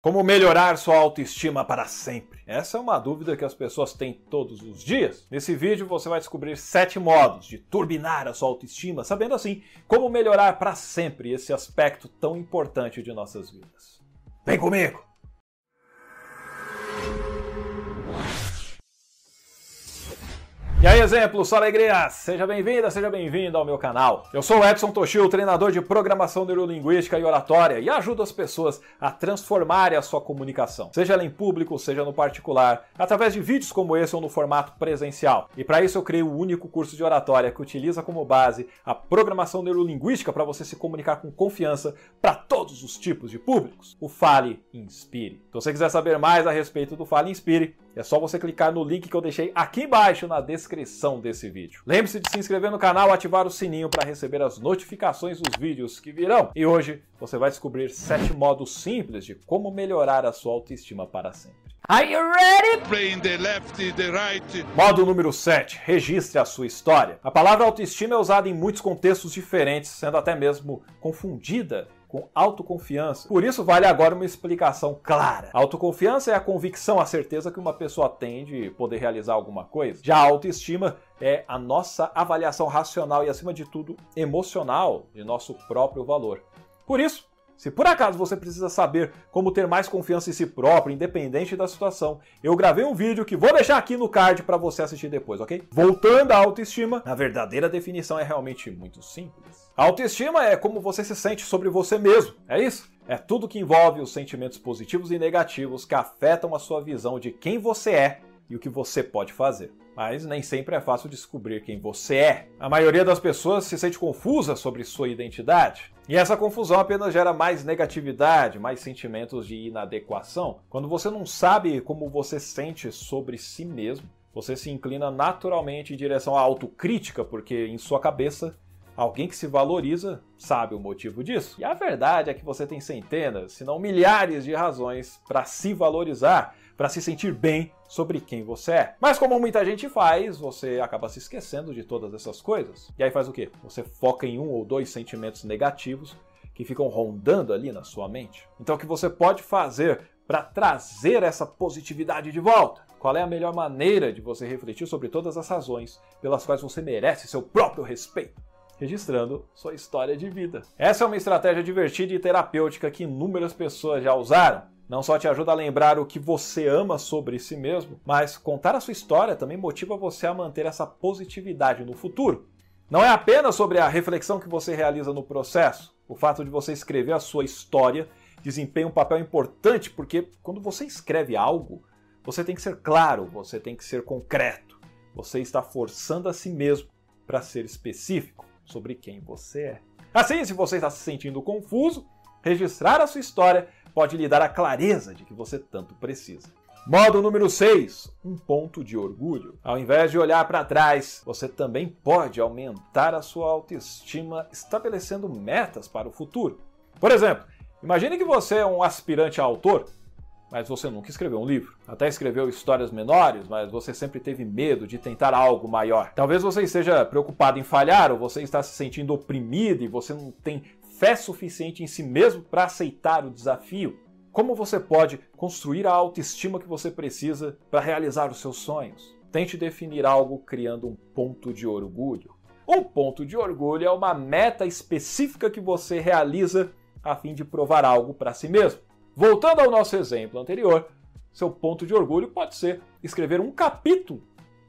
Como melhorar sua autoestima para sempre? Essa é uma dúvida que as pessoas têm todos os dias. Nesse vídeo você vai descobrir sete modos de turbinar a sua autoestima, sabendo assim como melhorar para sempre esse aspecto tão importante de nossas vidas. Vem comigo! E aí, exemplo, só alegria! Seja bem-vinda, seja bem-vindo ao meu canal. Eu sou o Edson Toshio, treinador de programação neurolinguística e oratória, e ajudo as pessoas a transformarem a sua comunicação, seja ela em público, seja no particular, através de vídeos como esse ou no formato presencial. E para isso eu criei o único curso de oratória que utiliza como base a programação neurolinguística para você se comunicar com confiança para todos os tipos de públicos. O Fale Inspire. Se você quiser saber mais a respeito do Fale Inspire, é só você clicar no link que eu deixei aqui embaixo na descrição desse vídeo. Lembre-se de se inscrever no canal e ativar o sininho para receber as notificações dos vídeos que virão. E hoje você vai descobrir 7 modos simples de como melhorar a sua autoestima para sempre. Are you ready? Playing the left, the right. Modo número 7. Registre a sua história. A palavra autoestima é usada em muitos contextos diferentes, sendo até mesmo confundida com autoconfiança. Por isso, vale agora uma explicação clara. A autoconfiança é a convicção, a certeza que uma pessoa tem de poder realizar alguma coisa. Já a autoestima é a nossa avaliação racional e, acima de tudo, emocional de nosso próprio valor. Por isso, se por acaso você precisa saber como ter mais confiança em si próprio, independente da situação, eu gravei um vídeo que vou deixar aqui no card para você assistir depois, ok? Voltando à autoestima, a verdadeira definição é realmente muito simples. A autoestima é como você se sente sobre você mesmo, é isso? É tudo que envolve os sentimentos positivos e negativos que afetam a sua visão de quem você é e o que você pode fazer. Mas nem sempre é fácil descobrir quem você é. A maioria das pessoas se sente confusa sobre sua identidade. E essa confusão apenas gera mais negatividade, mais sentimentos de inadequação. Quando você não sabe como você sente sobre si mesmo, você se inclina naturalmente em direção à autocrítica, porque em sua cabeça Alguém que se valoriza sabe o motivo disso. E a verdade é que você tem centenas, se não milhares de razões para se valorizar, para se sentir bem sobre quem você é. Mas como muita gente faz, você acaba se esquecendo de todas essas coisas. E aí faz o quê? Você foca em um ou dois sentimentos negativos que ficam rondando ali na sua mente. Então o que você pode fazer para trazer essa positividade de volta? Qual é a melhor maneira de você refletir sobre todas as razões pelas quais você merece seu próprio respeito? Registrando sua história de vida. Essa é uma estratégia divertida e terapêutica que inúmeras pessoas já usaram. Não só te ajuda a lembrar o que você ama sobre si mesmo, mas contar a sua história também motiva você a manter essa positividade no futuro. Não é apenas sobre a reflexão que você realiza no processo. O fato de você escrever a sua história desempenha um papel importante porque quando você escreve algo, você tem que ser claro, você tem que ser concreto. Você está forçando a si mesmo para ser específico sobre quem você é. Assim, se você está se sentindo confuso, registrar a sua história pode lhe dar a clareza de que você tanto precisa. Modo número 6, um ponto de orgulho. Ao invés de olhar para trás, você também pode aumentar a sua autoestima estabelecendo metas para o futuro. Por exemplo, imagine que você é um aspirante a autor mas você nunca escreveu um livro. Até escreveu histórias menores, mas você sempre teve medo de tentar algo maior. Talvez você esteja preocupado em falhar ou você está se sentindo oprimido e você não tem fé suficiente em si mesmo para aceitar o desafio. Como você pode construir a autoestima que você precisa para realizar os seus sonhos? Tente definir algo criando um ponto de orgulho. Um ponto de orgulho é uma meta específica que você realiza a fim de provar algo para si mesmo. Voltando ao nosso exemplo anterior, seu ponto de orgulho pode ser escrever um capítulo.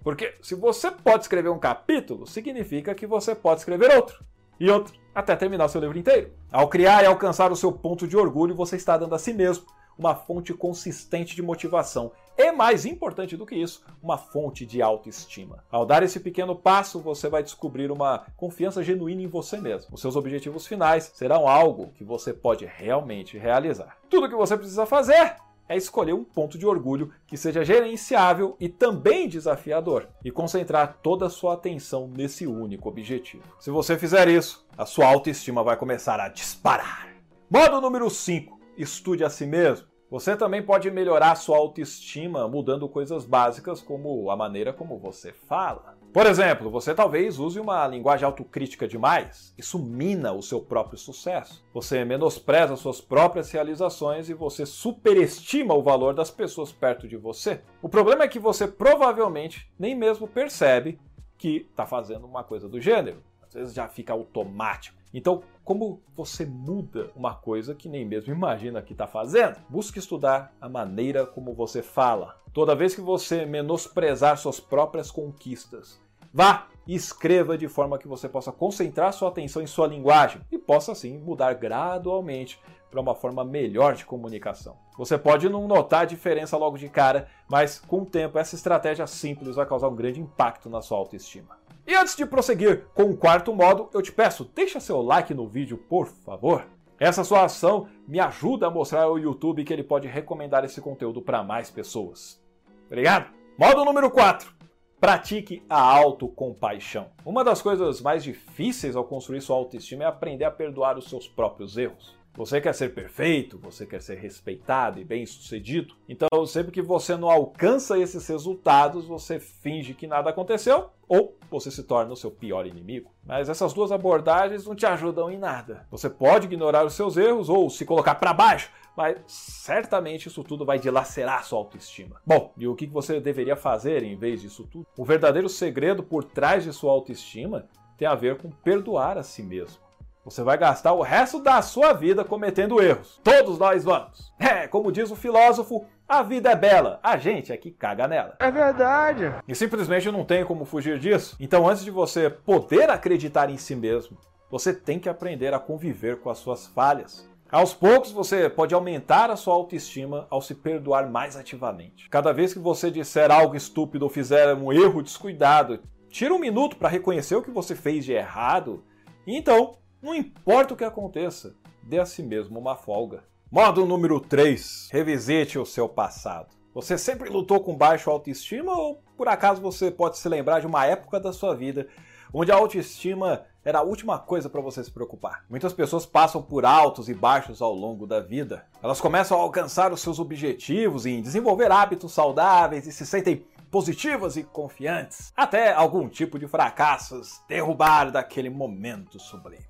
Porque se você pode escrever um capítulo, significa que você pode escrever outro e outro até terminar seu livro inteiro. Ao criar e alcançar o seu ponto de orgulho, você está dando a si mesmo uma fonte consistente de motivação e, mais importante do que isso, uma fonte de autoestima. Ao dar esse pequeno passo, você vai descobrir uma confiança genuína em você mesmo. Os seus objetivos finais serão algo que você pode realmente realizar. Tudo o que você precisa fazer é escolher um ponto de orgulho que seja gerenciável e também desafiador e concentrar toda a sua atenção nesse único objetivo. Se você fizer isso, a sua autoestima vai começar a disparar. Modo número 5: estude a si mesmo. Você também pode melhorar sua autoestima mudando coisas básicas como a maneira como você fala. Por exemplo, você talvez use uma linguagem autocrítica demais. Isso mina o seu próprio sucesso. Você menospreza suas próprias realizações e você superestima o valor das pessoas perto de você. O problema é que você provavelmente nem mesmo percebe que está fazendo uma coisa do gênero. Às vezes já fica automático. Então, como você muda uma coisa que nem mesmo imagina que está fazendo? Busque estudar a maneira como você fala. Toda vez que você menosprezar suas próprias conquistas, vá e escreva de forma que você possa concentrar sua atenção em sua linguagem e possa assim mudar gradualmente para uma forma melhor de comunicação. Você pode não notar a diferença logo de cara, mas com o tempo essa estratégia simples vai causar um grande impacto na sua autoestima. E antes de prosseguir com o quarto modo, eu te peço, deixa seu like no vídeo, por favor. Essa sua ação me ajuda a mostrar ao YouTube que ele pode recomendar esse conteúdo para mais pessoas. Obrigado! Modo número 4. Pratique a autocompaixão. Uma das coisas mais difíceis ao construir sua autoestima é aprender a perdoar os seus próprios erros. Você quer ser perfeito, você quer ser respeitado e bem-sucedido. Então, sempre que você não alcança esses resultados, você finge que nada aconteceu ou você se torna o seu pior inimigo. Mas essas duas abordagens não te ajudam em nada. Você pode ignorar os seus erros ou se colocar para baixo, mas certamente isso tudo vai dilacerar sua autoestima. Bom, e o que você deveria fazer em vez disso tudo? O verdadeiro segredo por trás de sua autoestima tem a ver com perdoar a si mesmo. Você vai gastar o resto da sua vida cometendo erros. Todos nós vamos. É, como diz o filósofo, a vida é bela, a gente é que caga nela. É verdade. E simplesmente não tem como fugir disso. Então, antes de você poder acreditar em si mesmo, você tem que aprender a conviver com as suas falhas. Aos poucos você pode aumentar a sua autoestima ao se perdoar mais ativamente. Cada vez que você disser algo estúpido ou fizer um erro descuidado, tira um minuto para reconhecer o que você fez de errado e então não importa o que aconteça, dê a si mesmo uma folga. Modo número 3. Revisite o seu passado. Você sempre lutou com baixa autoestima ou por acaso você pode se lembrar de uma época da sua vida onde a autoestima era a última coisa para você se preocupar. Muitas pessoas passam por altos e baixos ao longo da vida. Elas começam a alcançar os seus objetivos em desenvolver hábitos saudáveis e se sentem positivas e confiantes, até algum tipo de fracassos derrubar daquele momento sublime.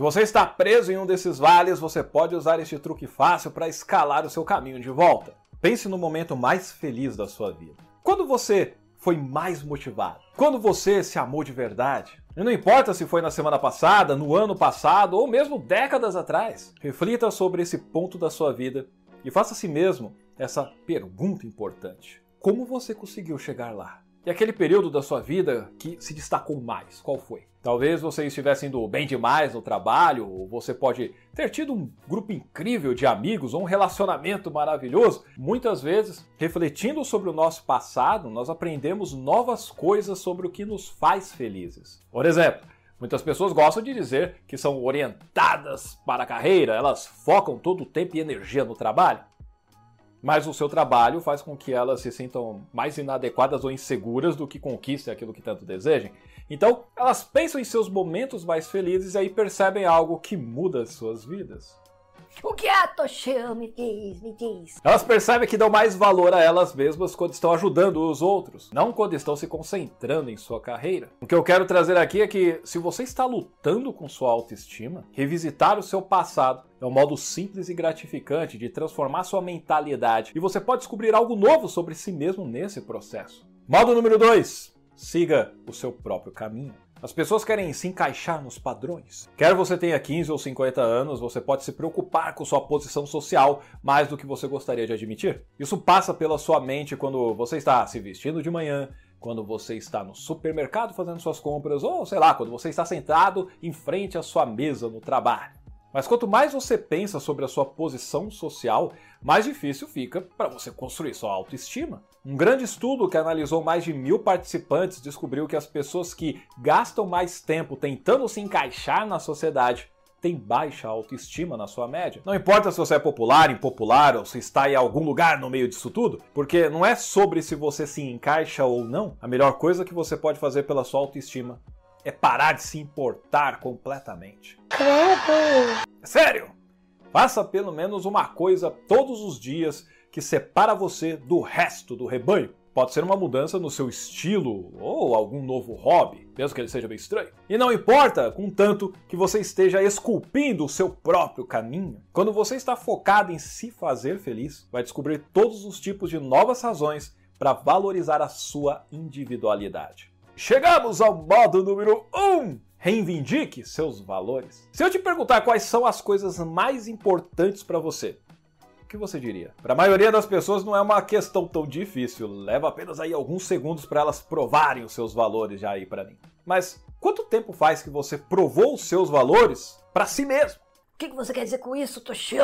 Se você está preso em um desses vales, você pode usar este truque fácil para escalar o seu caminho de volta. Pense no momento mais feliz da sua vida. Quando você foi mais motivado? Quando você se amou de verdade? E não importa se foi na semana passada, no ano passado ou mesmo décadas atrás. Reflita sobre esse ponto da sua vida e faça a si mesmo essa pergunta importante: Como você conseguiu chegar lá? E aquele período da sua vida que se destacou mais, qual foi? Talvez você estivesse indo bem demais no trabalho, ou você pode ter tido um grupo incrível de amigos ou um relacionamento maravilhoso. Muitas vezes, refletindo sobre o nosso passado, nós aprendemos novas coisas sobre o que nos faz felizes. Por exemplo, Muitas pessoas gostam de dizer que são orientadas para a carreira, elas focam todo o tempo e energia no trabalho mas o seu trabalho faz com que elas se sintam mais inadequadas ou inseguras do que conquistem aquilo que tanto desejem. Então, elas pensam em seus momentos mais felizes e aí percebem algo que muda as suas vidas. O que é, Toshio? Me diz, me diz. Elas percebem que dão mais valor a elas mesmas quando estão ajudando os outros, não quando estão se concentrando em sua carreira. O que eu quero trazer aqui é que, se você está lutando com sua autoestima, revisitar o seu passado é um modo simples e gratificante de transformar sua mentalidade e você pode descobrir algo novo sobre si mesmo nesse processo. Modo número 2: siga o seu próprio caminho. As pessoas querem se encaixar nos padrões. Quer você tenha 15 ou 50 anos, você pode se preocupar com sua posição social mais do que você gostaria de admitir. Isso passa pela sua mente quando você está se vestindo de manhã, quando você está no supermercado fazendo suas compras, ou sei lá, quando você está sentado em frente à sua mesa no trabalho. Mas quanto mais você pensa sobre a sua posição social, mais difícil fica para você construir sua autoestima. Um grande estudo que analisou mais de mil participantes descobriu que as pessoas que gastam mais tempo tentando se encaixar na sociedade têm baixa autoestima na sua média. Não importa se você é popular, impopular ou se está em algum lugar no meio disso tudo, porque não é sobre se você se encaixa ou não. A melhor coisa que você pode fazer pela sua autoestima é parar de se importar completamente. Credo. Sério! Faça pelo menos uma coisa todos os dias que separa você do resto do rebanho. Pode ser uma mudança no seu estilo ou algum novo hobby, mesmo que ele seja bem estranho. E não importa, contanto que você esteja esculpindo o seu próprio caminho. Quando você está focado em se fazer feliz, vai descobrir todos os tipos de novas razões para valorizar a sua individualidade. Chegamos ao modo número 1. Um. Reivindique seus valores. Se eu te perguntar quais são as coisas mais importantes para você, que você diria? Para a maioria das pessoas não é uma questão tão difícil, leva apenas aí alguns segundos para elas provarem os seus valores já aí para mim. Mas quanto tempo faz que você provou os seus valores para si mesmo? O que, que você quer dizer com isso, Toshio?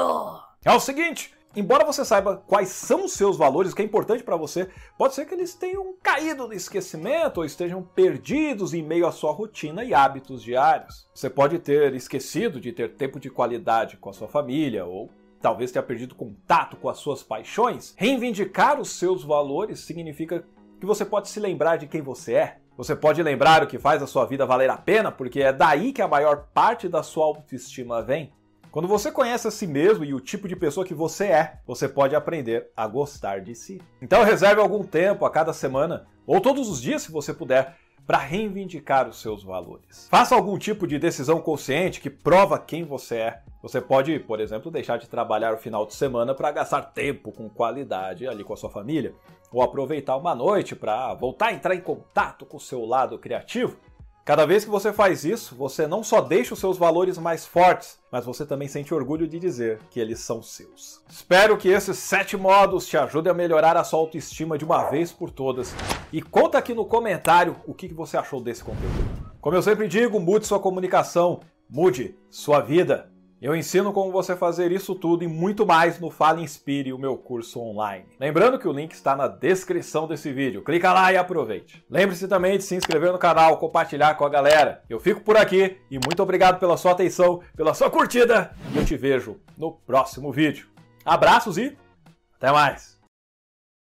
É o seguinte, embora você saiba quais são os seus valores, o que é importante para você, pode ser que eles tenham caído no esquecimento ou estejam perdidos em meio à sua rotina e hábitos diários. Você pode ter esquecido de ter tempo de qualidade com a sua família ou talvez tenha perdido contato com as suas paixões, reivindicar os seus valores significa que você pode se lembrar de quem você é. Você pode lembrar o que faz a sua vida valer a pena, porque é daí que a maior parte da sua autoestima vem. Quando você conhece a si mesmo e o tipo de pessoa que você é, você pode aprender a gostar de si. Então reserve algum tempo a cada semana, ou todos os dias se você puder, para reivindicar os seus valores. Faça algum tipo de decisão consciente que prova quem você é. Você pode, por exemplo, deixar de trabalhar o final de semana para gastar tempo com qualidade ali com a sua família, ou aproveitar uma noite para voltar a entrar em contato com o seu lado criativo. Cada vez que você faz isso, você não só deixa os seus valores mais fortes, mas você também sente orgulho de dizer que eles são seus. Espero que esses sete modos te ajudem a melhorar a sua autoestima de uma vez por todas. E conta aqui no comentário o que você achou desse conteúdo. Como eu sempre digo, mude sua comunicação, mude sua vida. Eu ensino como você fazer isso tudo e muito mais no Fala Inspire, o meu curso online. Lembrando que o link está na descrição desse vídeo. Clica lá e aproveite. Lembre-se também de se inscrever no canal, compartilhar com a galera. Eu fico por aqui e muito obrigado pela sua atenção, pela sua curtida eu te vejo no próximo vídeo. Abraços e até mais!